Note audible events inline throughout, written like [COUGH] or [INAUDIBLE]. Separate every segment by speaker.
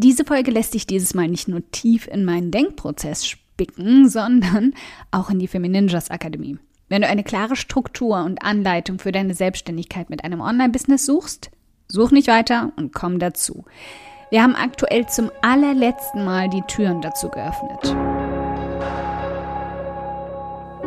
Speaker 1: Diese Folge lässt dich dieses Mal nicht nur tief in meinen Denkprozess spicken, [LAUGHS] sondern auch in die Femininjas Akademie. Wenn du eine klare Struktur und Anleitung für deine Selbstständigkeit mit einem Online-Business suchst, such nicht weiter und komm dazu. Wir haben aktuell zum allerletzten Mal die Türen dazu geöffnet.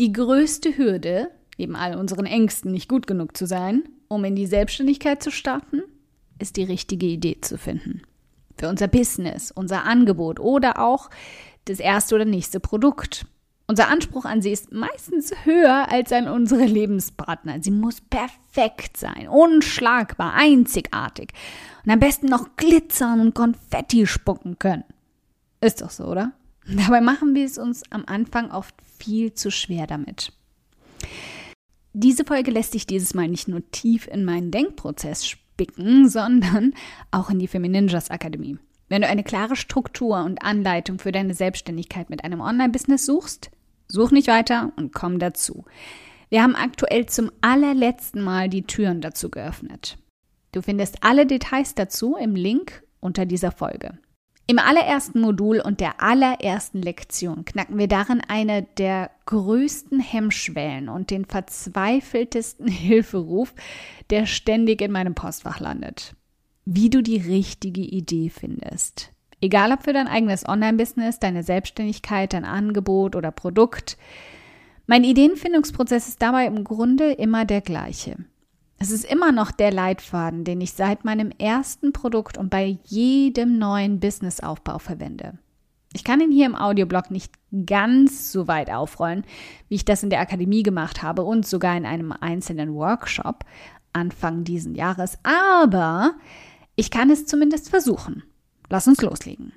Speaker 1: die größte Hürde, neben all unseren Ängsten nicht gut genug zu sein, um in die Selbstständigkeit zu starten, ist die richtige Idee zu finden. Für unser Business, unser Angebot oder auch das erste oder nächste Produkt. Unser Anspruch an sie ist meistens höher als an unsere Lebenspartner. Sie muss perfekt sein, unschlagbar, einzigartig und am besten noch glitzern und Konfetti spucken können. Ist doch so, oder? Dabei machen wir es uns am Anfang oft viel zu schwer damit. Diese Folge lässt dich dieses Mal nicht nur tief in meinen Denkprozess spicken, sondern auch in die Femininjas Akademie. Wenn du eine klare Struktur und Anleitung für deine Selbstständigkeit mit einem Online-Business suchst, such nicht weiter und komm dazu. Wir haben aktuell zum allerletzten Mal die Türen dazu geöffnet. Du findest alle Details dazu im Link unter dieser Folge. Im allerersten Modul und der allerersten Lektion knacken wir darin eine der größten Hemmschwellen und den verzweifeltesten [LAUGHS] Hilferuf, der ständig in meinem Postfach landet. Wie du die richtige Idee findest. Egal ob für dein eigenes Online-Business, deine Selbstständigkeit, dein Angebot oder Produkt. Mein Ideenfindungsprozess ist dabei im Grunde immer der gleiche. Es ist immer noch der Leitfaden, den ich seit meinem ersten Produkt und bei jedem neuen Businessaufbau verwende. Ich kann ihn hier im Audioblog nicht ganz so weit aufrollen, wie ich das in der Akademie gemacht habe und sogar in einem einzelnen Workshop Anfang diesen Jahres, aber ich kann es zumindest versuchen. Lass uns loslegen.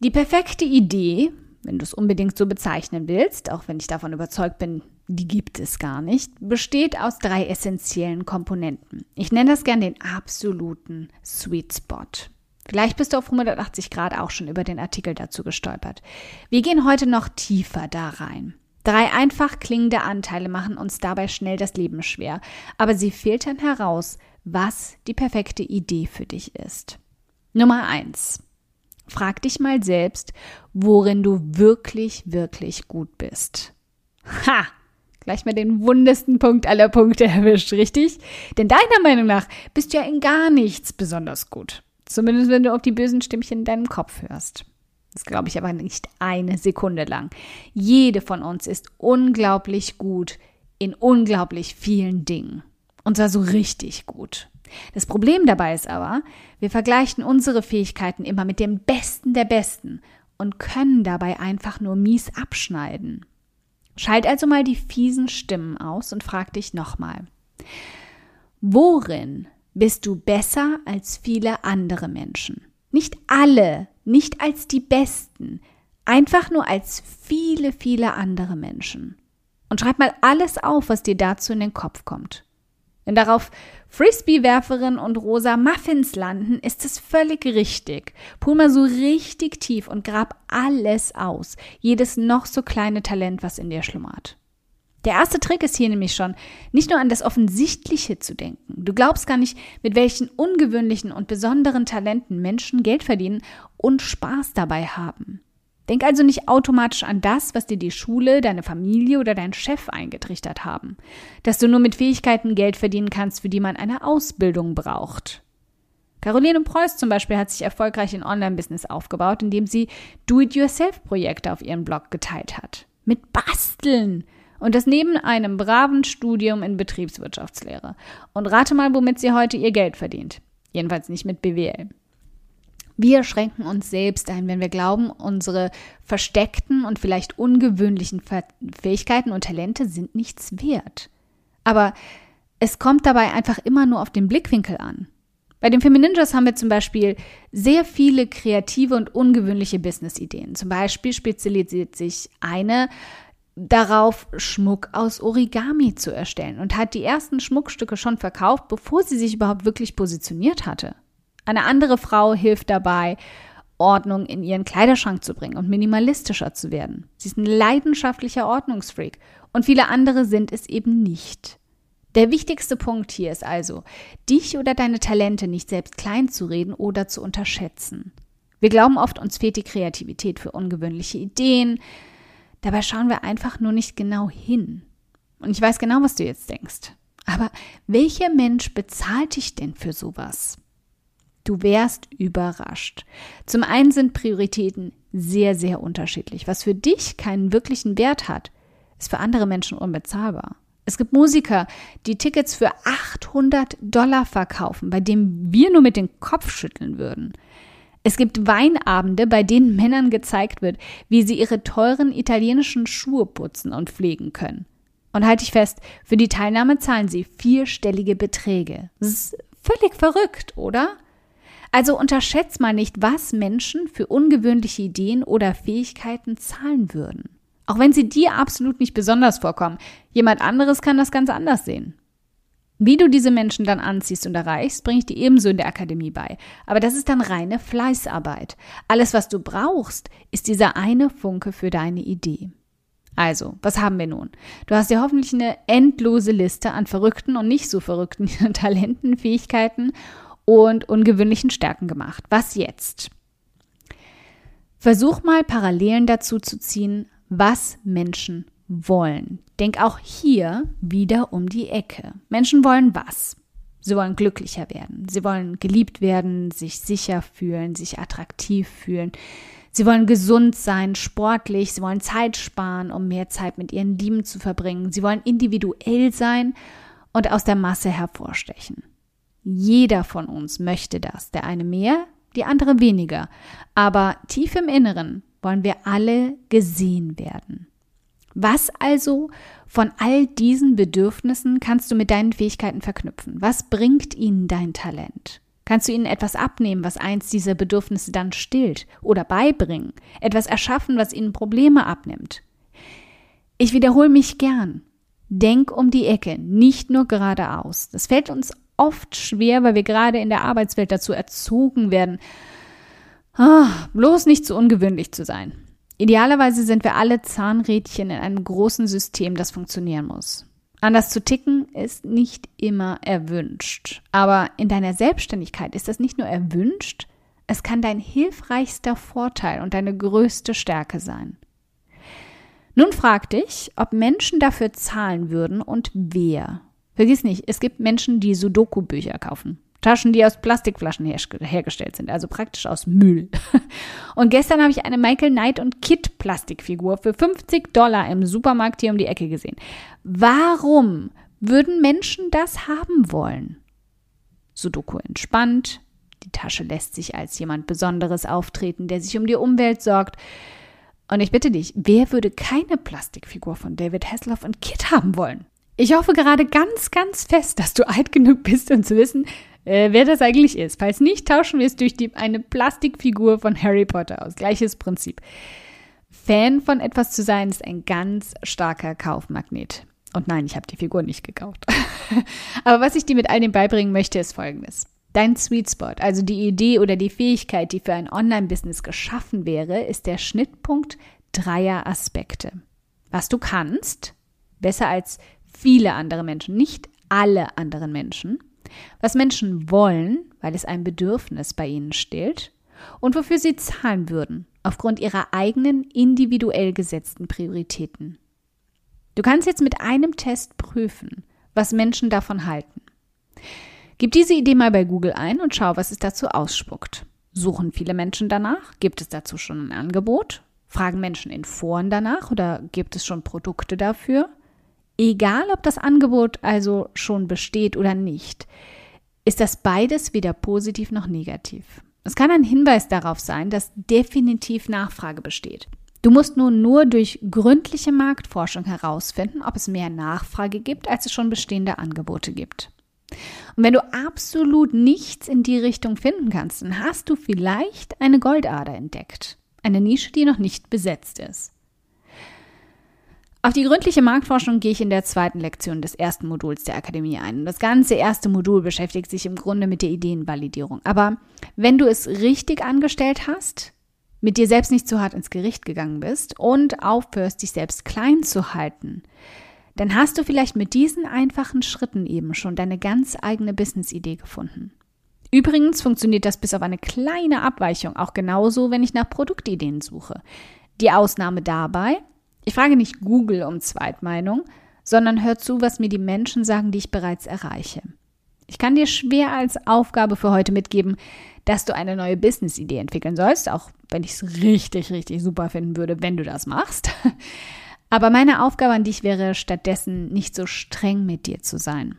Speaker 1: Die perfekte Idee, wenn du es unbedingt so bezeichnen willst, auch wenn ich davon überzeugt bin, die gibt es gar nicht, besteht aus drei essentiellen Komponenten. Ich nenne das gern den absoluten Sweet Spot. Vielleicht bist du auf 180 Grad auch schon über den Artikel dazu gestolpert. Wir gehen heute noch tiefer da rein. Drei einfach klingende Anteile machen uns dabei schnell das Leben schwer, aber sie filtern heraus, was die perfekte Idee für dich ist. Nummer eins: Frag dich mal selbst, worin du wirklich, wirklich gut bist. Ha! Gleich mal den wundesten Punkt aller Punkte [LAUGHS] erwischt, richtig? Denn deiner Meinung nach bist du ja in gar nichts besonders gut. Zumindest wenn du auf die bösen Stimmchen in deinem Kopf hörst. Das glaube ich aber nicht eine Sekunde lang. Jede von uns ist unglaublich gut in unglaublich vielen Dingen. Und zwar so richtig gut. Das Problem dabei ist aber, wir vergleichen unsere Fähigkeiten immer mit dem Besten der Besten und können dabei einfach nur mies abschneiden. Schalt also mal die fiesen Stimmen aus und frag dich nochmal. Worin bist du besser als viele andere Menschen? Nicht alle, nicht als die Besten, einfach nur als viele, viele andere Menschen. Und schreib mal alles auf, was dir dazu in den Kopf kommt. Wenn darauf Frisbee-Werferin und rosa Muffins landen, ist es völlig richtig. Pul mal so richtig tief und grab alles aus. Jedes noch so kleine Talent, was in dir schlummert. Der erste Trick ist hier nämlich schon, nicht nur an das Offensichtliche zu denken. Du glaubst gar nicht, mit welchen ungewöhnlichen und besonderen Talenten Menschen Geld verdienen und Spaß dabei haben. Denk also nicht automatisch an das, was dir die Schule, deine Familie oder dein Chef eingetrichtert haben. Dass du nur mit Fähigkeiten Geld verdienen kannst, für die man eine Ausbildung braucht. Caroline Preuß zum Beispiel hat sich erfolgreich in Online-Business aufgebaut, indem sie Do-it-yourself-Projekte auf ihrem Blog geteilt hat. mit Basteln. Und das neben einem braven Studium in Betriebswirtschaftslehre. Und rate mal, womit sie heute ihr Geld verdient. Jedenfalls nicht mit BWL. Wir schränken uns selbst ein, wenn wir glauben, unsere versteckten und vielleicht ungewöhnlichen Fähigkeiten und Talente sind nichts wert. Aber es kommt dabei einfach immer nur auf den Blickwinkel an. Bei den Femininjas haben wir zum Beispiel sehr viele kreative und ungewöhnliche Business-Ideen. Zum Beispiel spezialisiert sich eine darauf, Schmuck aus Origami zu erstellen und hat die ersten Schmuckstücke schon verkauft, bevor sie sich überhaupt wirklich positioniert hatte. Eine andere Frau hilft dabei, Ordnung in ihren Kleiderschrank zu bringen und minimalistischer zu werden. Sie ist ein leidenschaftlicher Ordnungsfreak und viele andere sind es eben nicht. Der wichtigste Punkt hier ist also, dich oder deine Talente nicht selbst klein zu reden oder zu unterschätzen. Wir glauben oft, uns fehlt die Kreativität für ungewöhnliche Ideen. Dabei schauen wir einfach nur nicht genau hin. Und ich weiß genau, was du jetzt denkst. Aber welcher Mensch bezahlt dich denn für sowas? Du wärst überrascht. Zum einen sind Prioritäten sehr, sehr unterschiedlich. Was für dich keinen wirklichen Wert hat, ist für andere Menschen unbezahlbar. Es gibt Musiker, die Tickets für 800 Dollar verkaufen, bei denen wir nur mit dem Kopf schütteln würden. Es gibt Weinabende, bei denen Männern gezeigt wird, wie sie ihre teuren italienischen Schuhe putzen und pflegen können. Und halte ich fest, für die Teilnahme zahlen sie vierstellige Beträge. Das ist völlig verrückt, oder? Also unterschätzt mal nicht, was Menschen für ungewöhnliche Ideen oder Fähigkeiten zahlen würden. Auch wenn sie dir absolut nicht besonders vorkommen. Jemand anderes kann das ganz anders sehen. Wie du diese Menschen dann anziehst und erreichst, bringe ich dir ebenso in der Akademie bei. Aber das ist dann reine Fleißarbeit. Alles, was du brauchst, ist dieser eine Funke für deine Idee. Also, was haben wir nun? Du hast dir hoffentlich eine endlose Liste an verrückten und nicht so verrückten [LAUGHS] Talenten, Fähigkeiten und ungewöhnlichen Stärken gemacht. Was jetzt? Versuch mal Parallelen dazu zu ziehen, was Menschen wollen. Denk auch hier wieder um die Ecke. Menschen wollen was? Sie wollen glücklicher werden. Sie wollen geliebt werden, sich sicher fühlen, sich attraktiv fühlen. Sie wollen gesund sein, sportlich. Sie wollen Zeit sparen, um mehr Zeit mit ihren Lieben zu verbringen. Sie wollen individuell sein und aus der Masse hervorstechen. Jeder von uns möchte das, der eine mehr, die andere weniger. Aber tief im Inneren wollen wir alle gesehen werden. Was also von all diesen Bedürfnissen kannst du mit deinen Fähigkeiten verknüpfen? Was bringt ihnen dein Talent? Kannst du ihnen etwas abnehmen, was eins dieser Bedürfnisse dann stillt oder beibringen? Etwas erschaffen, was ihnen Probleme abnimmt? Ich wiederhole mich gern. Denk um die Ecke, nicht nur geradeaus. Das fällt uns oft schwer, weil wir gerade in der Arbeitswelt dazu erzogen werden, ah, bloß nicht so ungewöhnlich zu sein. Idealerweise sind wir alle Zahnrädchen in einem großen System, das funktionieren muss. Anders zu ticken ist nicht immer erwünscht. Aber in deiner Selbstständigkeit ist das nicht nur erwünscht, es kann dein hilfreichster Vorteil und deine größte Stärke sein. Nun frag dich, ob Menschen dafür zahlen würden und wer. Vergiss nicht, es gibt Menschen, die Sudoku-Bücher kaufen. Taschen, die aus Plastikflaschen her hergestellt sind, also praktisch aus Müll. [LAUGHS] Und gestern habe ich eine Michael Knight und Kit Plastikfigur für 50 Dollar im Supermarkt hier um die Ecke gesehen. Warum würden Menschen das haben wollen? Sudoku entspannt, die Tasche lässt sich als jemand Besonderes auftreten, der sich um die Umwelt sorgt. Und ich bitte dich, wer würde keine Plastikfigur von David Hasselhoff und Kit haben wollen? Ich hoffe gerade ganz, ganz fest, dass du alt genug bist, um zu wissen, äh, wer das eigentlich ist. Falls nicht, tauschen wir es durch die, eine Plastikfigur von Harry Potter aus. Gleiches Prinzip. Fan von etwas zu sein ist ein ganz starker Kaufmagnet. Und nein, ich habe die Figur nicht gekauft. [LAUGHS] Aber was ich dir mit all dem beibringen möchte, ist folgendes. Dein Sweet Spot, also die Idee oder die Fähigkeit, die für ein Online-Business geschaffen wäre, ist der Schnittpunkt dreier Aspekte. Was du kannst, besser als viele andere Menschen, nicht alle anderen Menschen, was Menschen wollen, weil es ein Bedürfnis bei ihnen stillt, und wofür sie zahlen würden, aufgrund ihrer eigenen individuell gesetzten Prioritäten. Du kannst jetzt mit einem Test prüfen, was Menschen davon halten. Gib diese Idee mal bei Google ein und schau, was es dazu ausspuckt. Suchen viele Menschen danach? Gibt es dazu schon ein Angebot? Fragen Menschen in Foren danach oder gibt es schon Produkte dafür? Egal, ob das Angebot also schon besteht oder nicht, ist das beides weder positiv noch negativ. Es kann ein Hinweis darauf sein, dass definitiv Nachfrage besteht. Du musst nun nur durch gründliche Marktforschung herausfinden, ob es mehr Nachfrage gibt, als es schon bestehende Angebote gibt. Und wenn du absolut nichts in die Richtung finden kannst, dann hast du vielleicht eine Goldader entdeckt. Eine Nische, die noch nicht besetzt ist. Auf die gründliche Marktforschung gehe ich in der zweiten Lektion des ersten Moduls der Akademie ein. Das ganze erste Modul beschäftigt sich im Grunde mit der Ideenvalidierung. Aber wenn du es richtig angestellt hast, mit dir selbst nicht zu hart ins Gericht gegangen bist und aufhörst, dich selbst klein zu halten, dann hast du vielleicht mit diesen einfachen Schritten eben schon deine ganz eigene Business-Idee gefunden. Übrigens funktioniert das bis auf eine kleine Abweichung auch genauso, wenn ich nach Produktideen suche. Die Ausnahme dabei, ich frage nicht Google um Zweitmeinung, sondern hör zu, was mir die Menschen sagen, die ich bereits erreiche. Ich kann dir schwer als Aufgabe für heute mitgeben, dass du eine neue Business-Idee entwickeln sollst, auch wenn ich es richtig, richtig super finden würde, wenn du das machst. Aber meine Aufgabe an dich wäre stattdessen nicht so streng mit dir zu sein.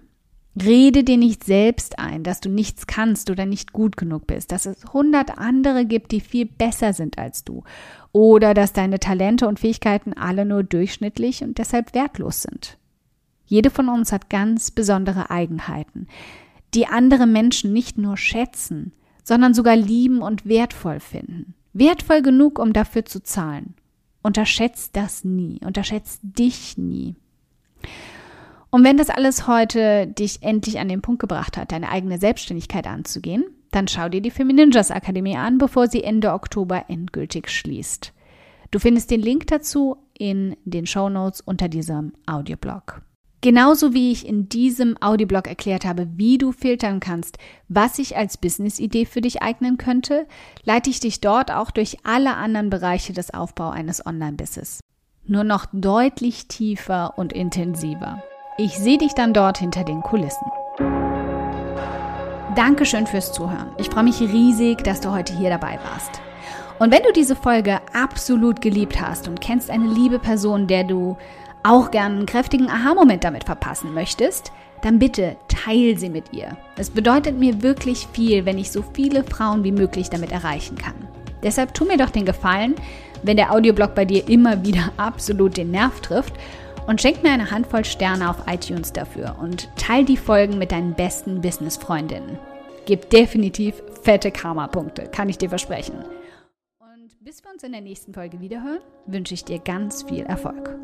Speaker 1: Rede dir nicht selbst ein, dass du nichts kannst oder nicht gut genug bist, dass es hundert andere gibt, die viel besser sind als du oder dass deine Talente und Fähigkeiten alle nur durchschnittlich und deshalb wertlos sind. Jede von uns hat ganz besondere Eigenheiten, die andere Menschen nicht nur schätzen, sondern sogar lieben und wertvoll finden. Wertvoll genug, um dafür zu zahlen. Unterschätzt das nie, unterschätzt dich nie. Und wenn das alles heute dich endlich an den Punkt gebracht hat, deine eigene Selbstständigkeit anzugehen, dann schau dir die Femininjas Akademie an, bevor sie Ende Oktober endgültig schließt. Du findest den Link dazu in den Show Notes unter diesem Audioblog. Genauso wie ich in diesem Audioblog erklärt habe, wie du filtern kannst, was sich als Business-Idee für dich eignen könnte, leite ich dich dort auch durch alle anderen Bereiche des Aufbaus eines Online-Business. Nur noch deutlich tiefer und intensiver. Ich sehe dich dann dort hinter den Kulissen. Dankeschön fürs Zuhören. Ich freue mich riesig, dass du heute hier dabei warst. Und wenn du diese Folge absolut geliebt hast und kennst eine liebe Person, der du auch gern einen kräftigen Aha-Moment damit verpassen möchtest, dann bitte teil sie mit ihr. Es bedeutet mir wirklich viel, wenn ich so viele Frauen wie möglich damit erreichen kann. Deshalb tu mir doch den Gefallen, wenn der Audioblog bei dir immer wieder [LAUGHS] absolut den Nerv trifft und schenk mir eine Handvoll Sterne auf iTunes dafür und teil die Folgen mit deinen besten Business-Freundinnen. Gib definitiv fette Karma-Punkte, kann ich dir versprechen. Und bis wir uns in der nächsten Folge wiederhören, wünsche ich dir ganz viel Erfolg.